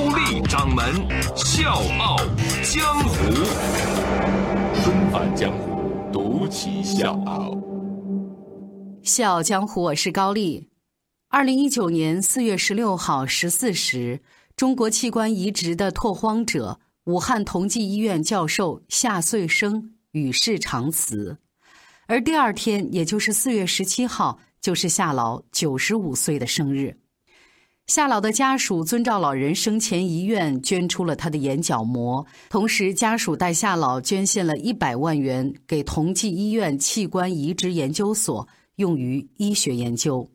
高丽掌门笑傲江湖，重返江湖，独骑笑傲。笑傲江湖，我是高丽。二零一九年四月十六号十四时，中国器官移植的拓荒者。武汉同济医院教授夏穗生与世长辞，而第二天，也就是四月十七号，就是夏老九十五岁的生日。夏老的家属遵照老人生前遗愿，捐出了他的眼角膜，同时家属代夏老捐献了一百万元给同济医院器官移植研究所，用于医学研究。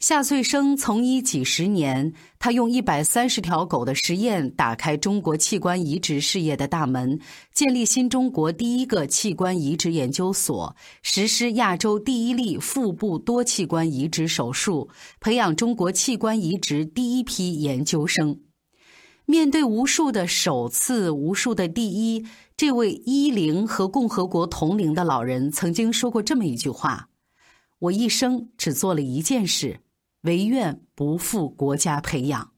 夏穗生从医几十年，他用一百三十条狗的实验打开中国器官移植事业的大门，建立新中国第一个器官移植研究所，实施亚洲第一例腹部多器官移植手术，培养中国器官移植第一批研究生。面对无数的首次、无数的第一，这位一零和共和国同龄的老人曾经说过这么一句话：“我一生只做了一件事。”唯愿不负国家培养。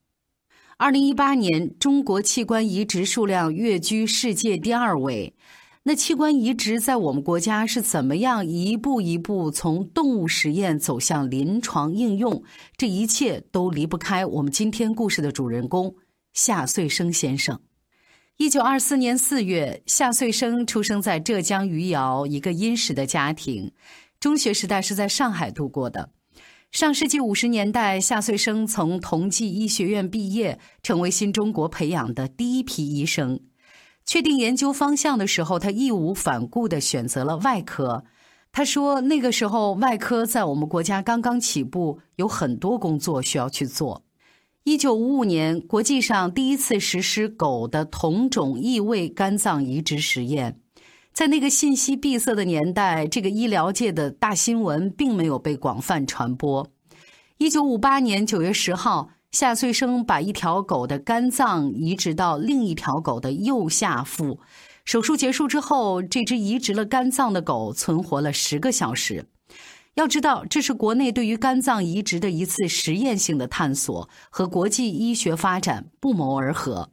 二零一八年，中国器官移植数量跃居世界第二位。那器官移植在我们国家是怎么样一步一步从动物实验走向临床应用？这一切都离不开我们今天故事的主人公夏穗生先生。一九二四年四月，夏穗生出生在浙江余姚一个殷实的家庭，中学时代是在上海度过的。上世纪五十年代，夏穗生从同济医学院毕业，成为新中国培养的第一批医生。确定研究方向的时候，他义无反顾地选择了外科。他说：“那个时候，外科在我们国家刚刚起步，有很多工作需要去做。”一九五五年，国际上第一次实施狗的同种异位肝脏移植实验。在那个信息闭塞的年代，这个医疗界的大新闻并没有被广泛传播。一九五八年九月十号，夏穗生把一条狗的肝脏移植到另一条狗的右下腹。手术结束之后，这只移植了肝脏的狗存活了十个小时。要知道，这是国内对于肝脏移植的一次实验性的探索，和国际医学发展不谋而合。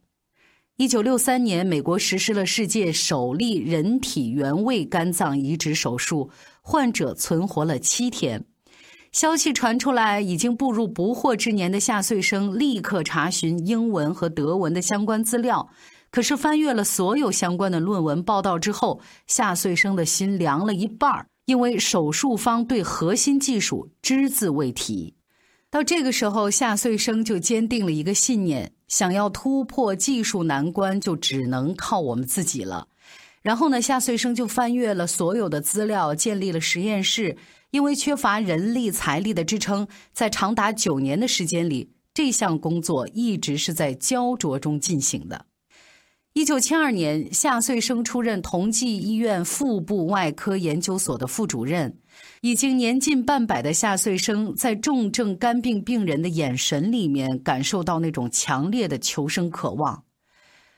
一九六三年，美国实施了世界首例人体原位肝脏移植手术，患者存活了七天。消息传出来，已经步入不惑之年的夏穗生立刻查询英文和德文的相关资料。可是翻阅了所有相关的论文报道之后，夏穗生的心凉了一半儿，因为手术方对核心技术只字未提。到这个时候，夏穗生就坚定了一个信念：想要突破技术难关，就只能靠我们自己了。然后呢，夏穗生就翻阅了所有的资料，建立了实验室。因为缺乏人力财力的支撑，在长达九年的时间里，这项工作一直是在焦灼中进行的。一九七二年，夏穗生出任同济医院腹部外科研究所的副主任。已经年近半百的夏穗生，在重症肝病病人的眼神里面，感受到那种强烈的求生渴望。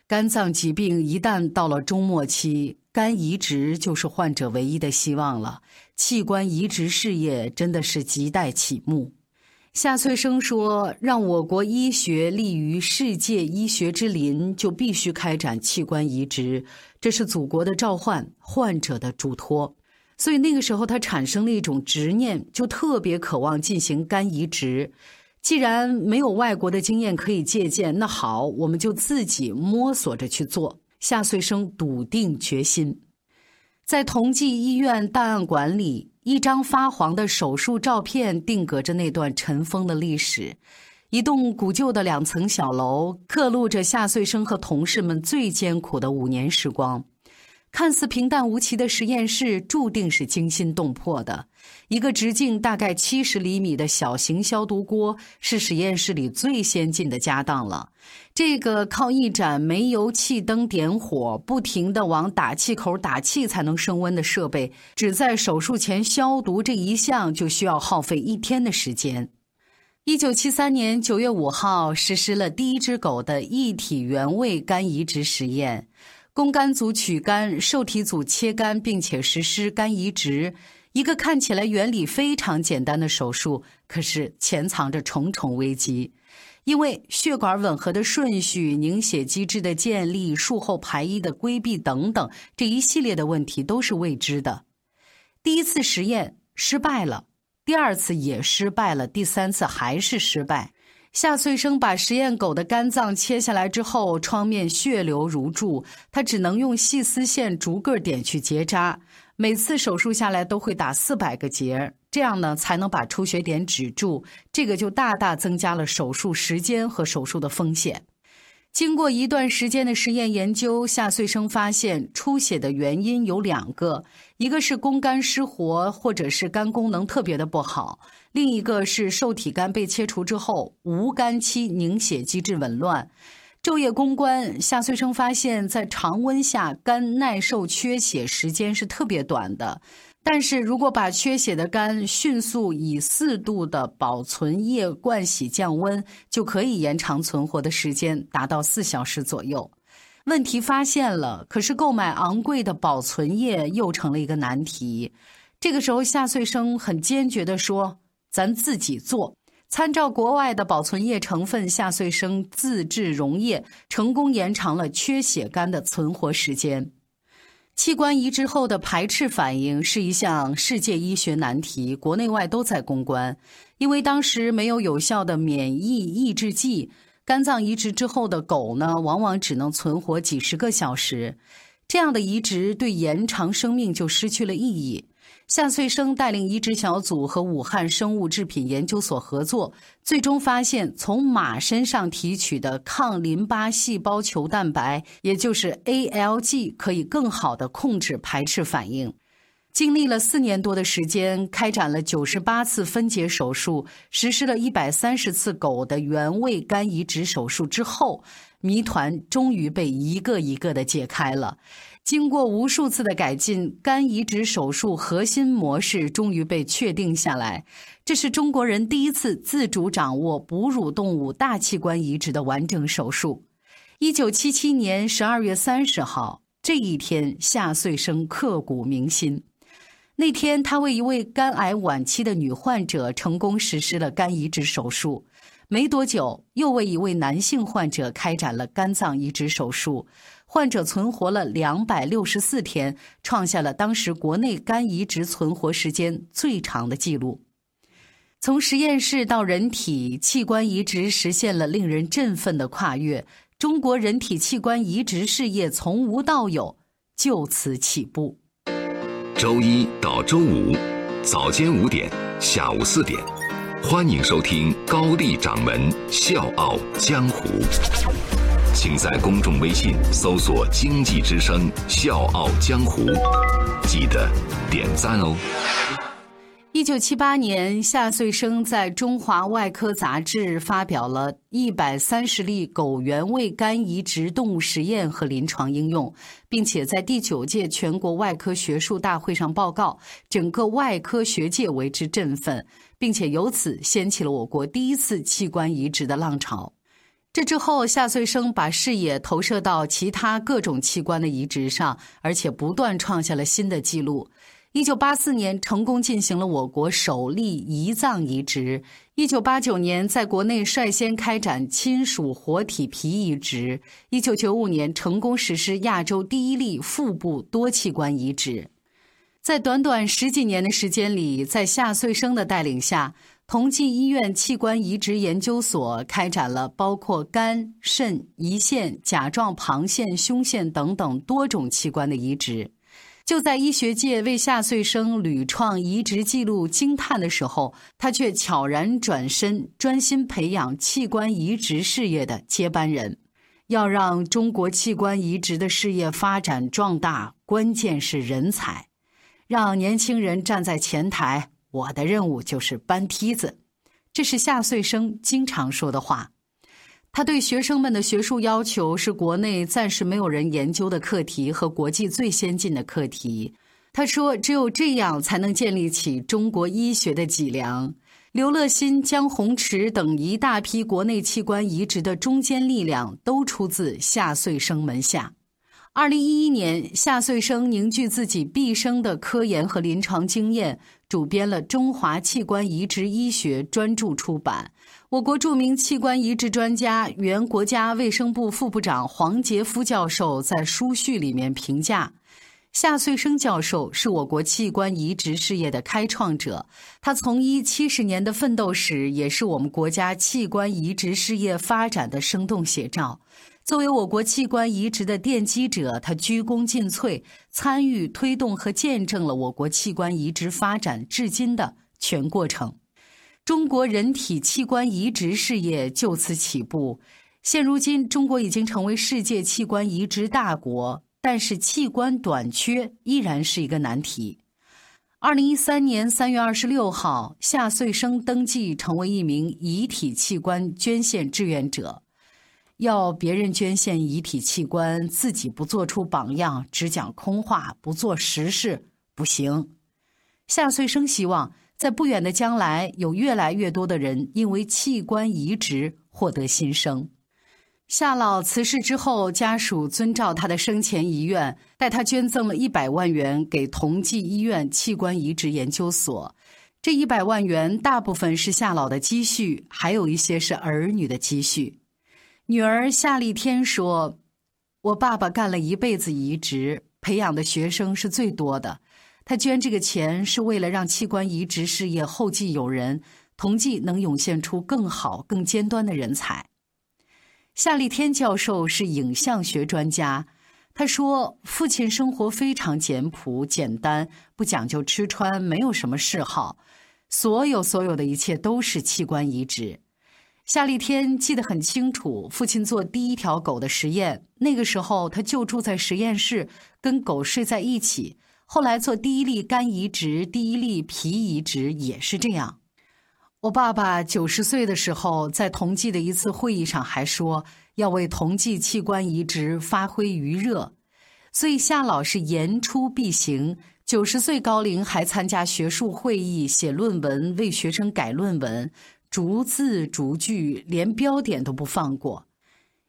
肝脏疾病一旦到了终末期，肝移植就是患者唯一的希望了。器官移植事业真的是亟待启幕。夏翠生说：“让我国医学立于世界医学之林，就必须开展器官移植，这是祖国的召唤，患者的嘱托。所以那个时候，他产生了一种执念，就特别渴望进行肝移植。既然没有外国的经验可以借鉴，那好，我们就自己摸索着去做。”夏穗生笃定决心，在同济医院档案馆里。一张发黄的手术照片定格着那段尘封的历史，一栋古旧的两层小楼刻录着夏穗生和同事们最艰苦的五年时光。看似平淡无奇的实验室，注定是惊心动魄的。一个直径大概七十厘米的小型消毒锅，是实验室里最先进的家当了。这个靠一盏煤油气灯点火，不停地往打气口打气才能升温的设备，只在手术前消毒这一项，就需要耗费一天的时间。一九七三年九月五号，实施了第一只狗的异体原位肝移植实验。供肝组取肝，受体组切肝，并且实施肝移植。一个看起来原理非常简单的手术，可是潜藏着重重危机。因为血管吻合的顺序、凝血机制的建立、术后排异的规避等等，这一系列的问题都是未知的。第一次实验失败了，第二次也失败了，第三次还是失败。夏穗生把实验狗的肝脏切下来之后，创面血流如注，他只能用细丝线逐个点去结扎。每次手术下来都会打四百个结，这样呢才能把出血点止住。这个就大大增加了手术时间和手术的风险。经过一段时间的实验研究，夏穗生发现出血的原因有两个：一个是宫肝失活，或者是肝功能特别的不好；另一个是受体肝被切除之后无肝期凝血机制紊乱。昼夜攻关，夏穗生发现，在常温下肝耐受缺血时间是特别短的。但是如果把缺血的肝迅速以四度的保存液灌洗降温，就可以延长存活的时间，达到四小时左右。问题发现了，可是购买昂贵的保存液又成了一个难题。这个时候，夏穗生很坚决地说：“咱自己做。”参照国外的保存液成分，夏穗生自制溶液，成功延长了缺血肝的存活时间。器官移植后的排斥反应是一项世界医学难题，国内外都在攻关。因为当时没有有效的免疫抑制剂，肝脏移植之后的狗呢，往往只能存活几十个小时。这样的移植对延长生命就失去了意义。夏穗生带领移植小组和武汉生物制品研究所合作，最终发现从马身上提取的抗淋巴细胞球蛋白，也就是 ALG，可以更好地控制排斥反应。经历了四年多的时间，开展了九十八次分解手术，实施了一百三十次狗的原位肝移植手术之后，谜团终于被一个一个的解开了。经过无数次的改进，肝移植手术核心模式终于被确定下来。这是中国人第一次自主掌握哺乳动物大器官移植的完整手术。一九七七年十二月三十号，这一天，夏穗生刻骨铭心。那天，他为一位肝癌晚期的女患者成功实施了肝移植手术。没多久，又为一位男性患者开展了肝脏移植手术。患者存活了两百六十四天，创下了当时国内肝移植存活时间最长的记录。从实验室到人体器官移植实现了令人振奋的跨越，中国人体器官移植事业从无到有就此起步。周一到周五早间五点，下午四点，欢迎收听高丽掌门笑傲江湖。请在公众微信搜索“经济之声笑傲江湖”，记得点赞哦。一九七八年，夏穗生在《中华外科杂志》发表了一百三十例狗原位肝移植动物实验和临床应用，并且在第九届全国外科学术大会上报告，整个外科学界为之振奋，并且由此掀起了我国第一次器官移植的浪潮。这之后，夏穗生把视野投射到其他各种器官的移植上，而且不断创下了新的纪录。一九八四年，成功进行了我国首例胰脏移植；一九八九年，在国内率先开展亲属活体皮移植；一九九五年，成功实施亚洲第一例腹部多器官移植。在短短十几年的时间里，在夏穗生的带领下。同济医院器官移植研究所开展了包括肝、肾、胰腺、甲状旁腺、胸腺等等多种器官的移植。就在医学界为夏穗生屡创移植记录惊叹的时候，他却悄然转身，专心培养器官移植事业的接班人。要让中国器官移植的事业发展壮大，关键是人才。让年轻人站在前台，我的任务就是搬梯子。这是夏穗生经常说的话。他对学生们的学术要求是国内暂时没有人研究的课题和国际最先进的课题。他说：“只有这样，才能建立起中国医学的脊梁。”刘乐新、江宏池等一大批国内器官移植的中坚力量都出自夏穗生门下。二零一一年，夏穗生凝聚自己毕生的科研和临床经验，主编了《中华器官移植医学》专著出版。我国著名器官移植专家、原国家卫生部副部长黄杰夫教授在书序里面评价。夏穗生教授是我国器官移植事业的开创者，他从医七十年的奋斗史，也是我们国家器官移植事业发展的生动写照。作为我国器官移植的奠基者，他鞠躬尽瘁，参与推动和见证了我国器官移植发展至今的全过程。中国人体器官移植事业就此起步。现如今，中国已经成为世界器官移植大国。但是器官短缺依然是一个难题。二零一三年三月二十六号，夏穗生登记成为一名遗体器官捐献志愿者。要别人捐献遗体器官，自己不做出榜样，只讲空话，不做实事，不行。夏穗生希望在不远的将来，有越来越多的人因为器官移植获得新生。夏老辞世之后，家属遵照他的生前遗愿，代他捐赠了一百万元给同济医院器官移植研究所。这一百万元大部分是夏老的积蓄，还有一些是儿女的积蓄。女儿夏丽天说：“我爸爸干了一辈子移植，培养的学生是最多的。他捐这个钱是为了让器官移植事业后继有人，同济能涌现出更好、更尖端的人才。”夏立天教授是影像学专家，他说：“父亲生活非常简朴、简单，不讲究吃穿，没有什么嗜好，所有所有的一切都是器官移植。”夏立天记得很清楚，父亲做第一条狗的实验，那个时候他就住在实验室，跟狗睡在一起。后来做第一例肝移植、第一例脾移植也是这样。我爸爸九十岁的时候，在同济的一次会议上还说要为同济器官移植发挥余热，所以夏老是言出必行。九十岁高龄还参加学术会议、写论文、为学生改论文，逐字逐句，连标点都不放过。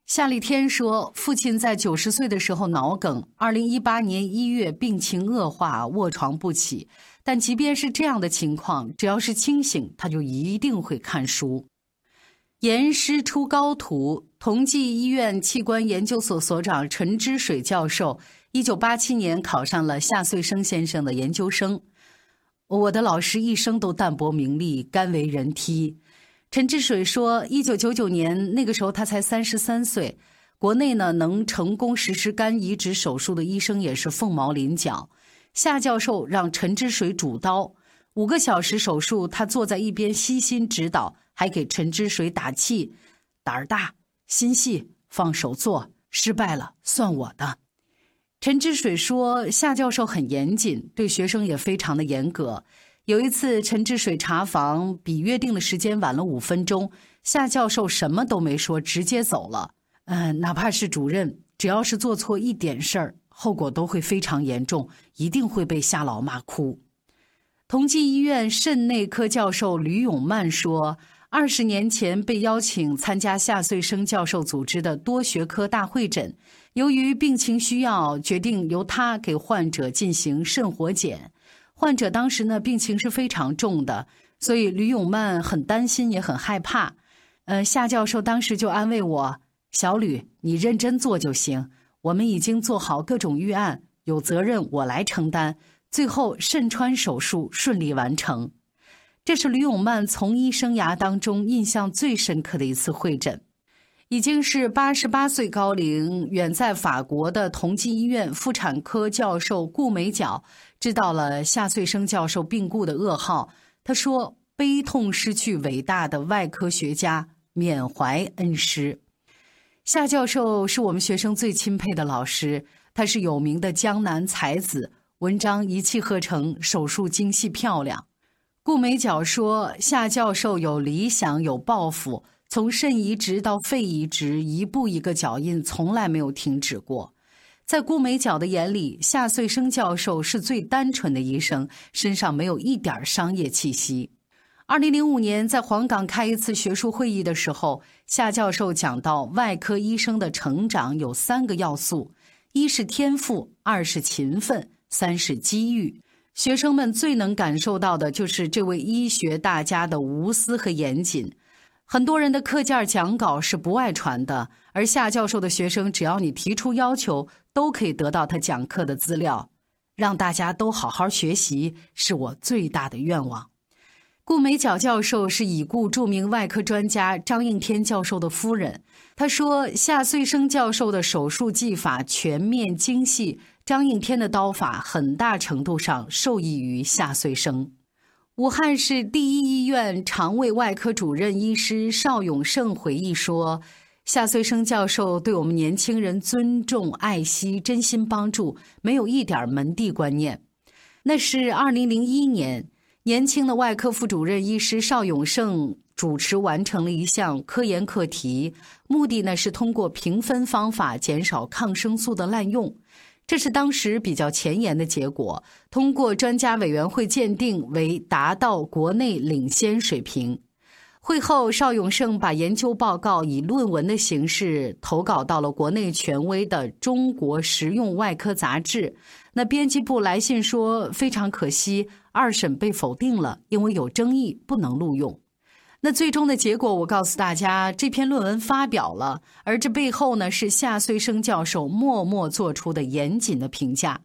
夏立天说，父亲在九十岁的时候脑梗，二零一八年一月病情恶化，卧床不起。但即便是这样的情况，只要是清醒，他就一定会看书。严师出高徒，同济医院器官研究所所长陈之水教授，一九八七年考上了夏穗生先生的研究生。我的老师一生都淡泊名利，甘为人梯。陈之水说，一九九九年那个时候他才三十三岁，国内呢能成功实施肝移植手术的医生也是凤毛麟角。夏教授让陈之水主刀，五个小时手术，他坐在一边悉心指导，还给陈之水打气：“胆儿大，心细，放手做，失败了算我的。”陈之水说：“夏教授很严谨，对学生也非常的严格。有一次，陈之水查房比约定的时间晚了五分钟，夏教授什么都没说，直接走了。嗯，哪怕是主任，只要是做错一点事儿。”后果都会非常严重，一定会被夏老骂哭。同济医院肾内科教授吕永曼说：“二十年前被邀请参加夏穗生教授组织的多学科大会诊，由于病情需要，决定由他给患者进行肾活检。患者当时呢病情是非常重的，所以吕永曼很担心，也很害怕。呃，夏教授当时就安慰我：‘小吕，你认真做就行。’”我们已经做好各种预案，有责任我来承担。最后肾穿手术顺利完成，这是吕永曼从医生涯当中印象最深刻的一次会诊。已经是八十八岁高龄，远在法国的同济医院妇产科教授顾美角知道了夏穗生教授病故的噩耗。他说：“悲痛失去伟大的外科学家，缅怀恩师。”夏教授是我们学生最钦佩的老师，他是有名的江南才子，文章一气呵成，手术精细漂亮。顾美角说，夏教授有理想，有抱负，从肾移植到肺移植，一步一个脚印，从来没有停止过。在顾美角的眼里，夏穗生教授是最单纯的医生，身上没有一点商业气息。二零零五年，在黄冈开一次学术会议的时候，夏教授讲到，外科医生的成长有三个要素：一是天赋，二是勤奋，三是机遇。学生们最能感受到的就是这位医学大家的无私和严谨。很多人的课件讲稿是不外传的，而夏教授的学生，只要你提出要求，都可以得到他讲课的资料。让大家都好好学习，是我最大的愿望。顾美角教授是已故著名外科专家张应天教授的夫人。他说：“夏穗生教授的手术技法全面精细，张应天的刀法很大程度上受益于夏穗生。”武汉市第一医院肠胃外科主任医师邵永胜回忆说：“夏穗生教授对我们年轻人尊重、爱惜、真心帮助，没有一点门第观念。”那是二零零一年，年轻的外科副主任医师邵永胜主持完成了一项科研课题，目的呢是通过评分方法减少抗生素的滥用。这是当时比较前沿的结果，通过专家委员会鉴定为达到国内领先水平。会后，邵永胜把研究报告以论文的形式投稿到了国内权威的《中国实用外科杂志》。那编辑部来信说，非常可惜，二审被否定了，因为有争议，不能录用。那最终的结果，我告诉大家，这篇论文发表了，而这背后呢，是夏穗生教授默默做出的严谨的评价。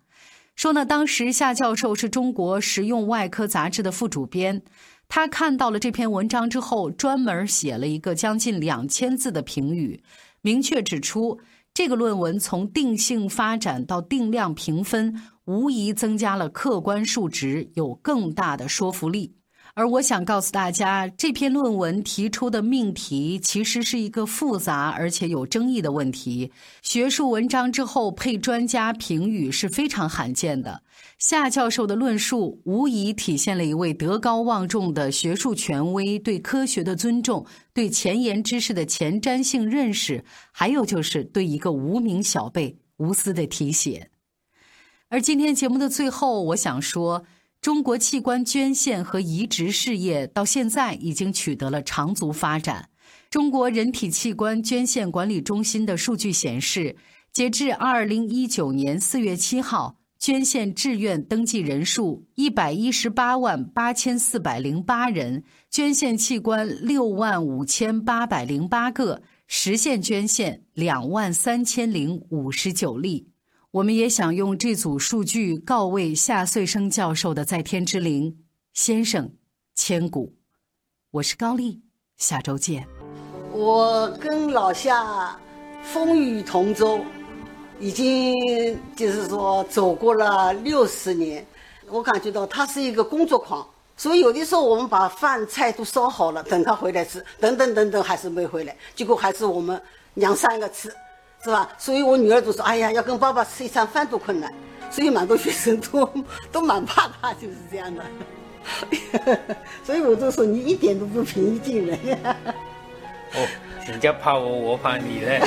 说呢，当时夏教授是中国实用外科杂志的副主编，他看到了这篇文章之后，专门写了一个将近两千字的评语，明确指出这个论文从定性发展到定量评分，无疑增加了客观数值，有更大的说服力。而我想告诉大家，这篇论文提出的命题其实是一个复杂而且有争议的问题。学术文章之后配专家评语是非常罕见的。夏教授的论述无疑体现了一位德高望重的学术权威对科学的尊重、对前沿知识的前瞻性认识，还有就是对一个无名小辈无私的提携。而今天节目的最后，我想说。中国器官捐献和移植事业到现在已经取得了长足发展。中国人体器官捐献管理中心的数据显示，截至二零一九年四月七号，捐献志愿登记人数一百一十八万八千四百零八人，捐献器官六万五千八百零八个，实现捐献两万三千零五十九例。我们也想用这组数据告慰夏穗生教授的在天之灵，先生，千古。我是高丽，下周见。我跟老夏风雨同舟，已经就是说走过了六十年。我感觉到他是一个工作狂，所以有的时候我们把饭菜都烧好了，等他回来吃，等等等等还是没回来，结果还是我们娘三个吃。是吧？所以我女儿都说：“哎呀，要跟爸爸吃一餐饭都困难。”所以蛮多学生都 都蛮怕他，就是这样的。所以我就说你一点都不平易近人。哦，人家怕我，我怕你嘞。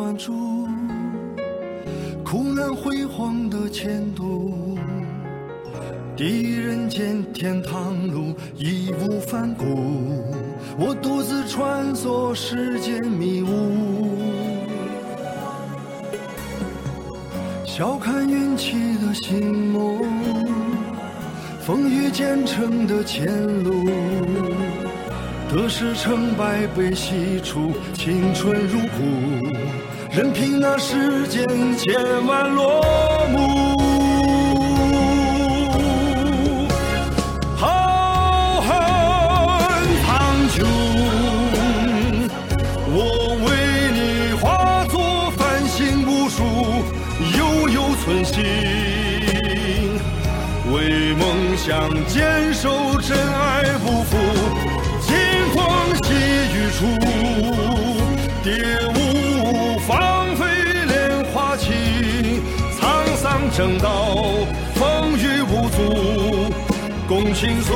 悔的专注，苦难辉煌的前途，第人间天堂路义无反顾，我独自穿梭世间迷雾，笑看运气的星梦，风雨兼程的前路。得失成败被洗出，青春如故，任凭那世间千万落幕，浩瀚苍穹，我为你化作繁星无数，悠悠寸心，为梦想坚守真爱，不负清风细雨。处跌。正道风雨无阻，共倾诉。